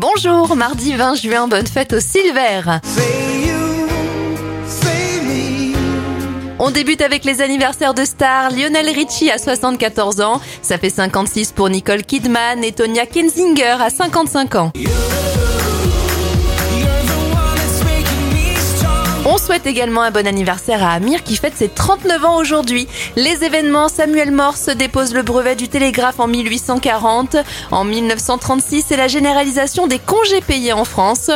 Bonjour, mardi 20 juin, bonne fête au Silver. On débute avec les anniversaires de stars. Lionel Richie à 74 ans, ça fait 56 pour Nicole Kidman et Tonya Kensinger à 55 ans. On souhaite également un bon anniversaire à Amir qui fête ses 39 ans aujourd'hui. Les événements, Samuel Morse dépose le brevet du télégraphe en 1840. En 1936, c'est la généralisation des congés payés en France.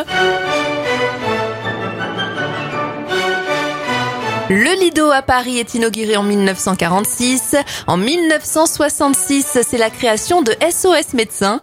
Le Lido à Paris est inauguré en 1946. En 1966, c'est la création de SOS Médecins.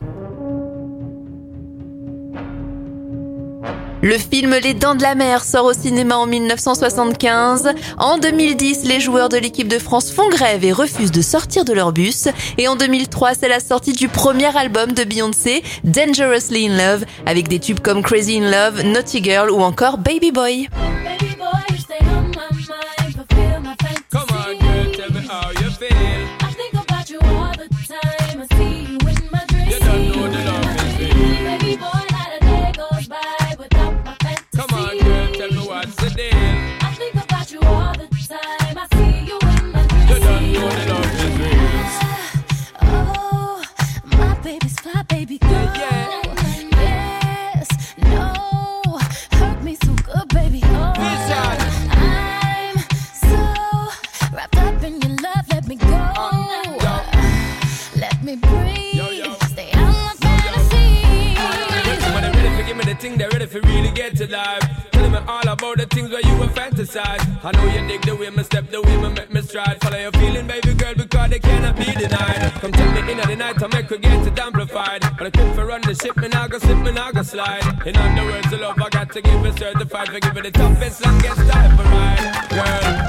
Le film Les Dents de la Mer sort au cinéma en 1975. En 2010, les joueurs de l'équipe de France font grève et refusent de sortir de leur bus. Et en 2003, c'est la sortie du premier album de Beyoncé, Dangerously in Love, avec des tubes comme Crazy in Love, Naughty Girl ou encore Baby Boy. I know you want to really forgive me the thing that really gets alive. Tell me all about the things where you will fantasize. I know you dig the way me step, the way me make me stride. Follow your feeling, baby girl, because they cannot be denied. Come take me in at the night to run the ship, me now go slip, me now go slide. In other words, the love I got to give it certified for giving the toughest, longest time for ride, girl.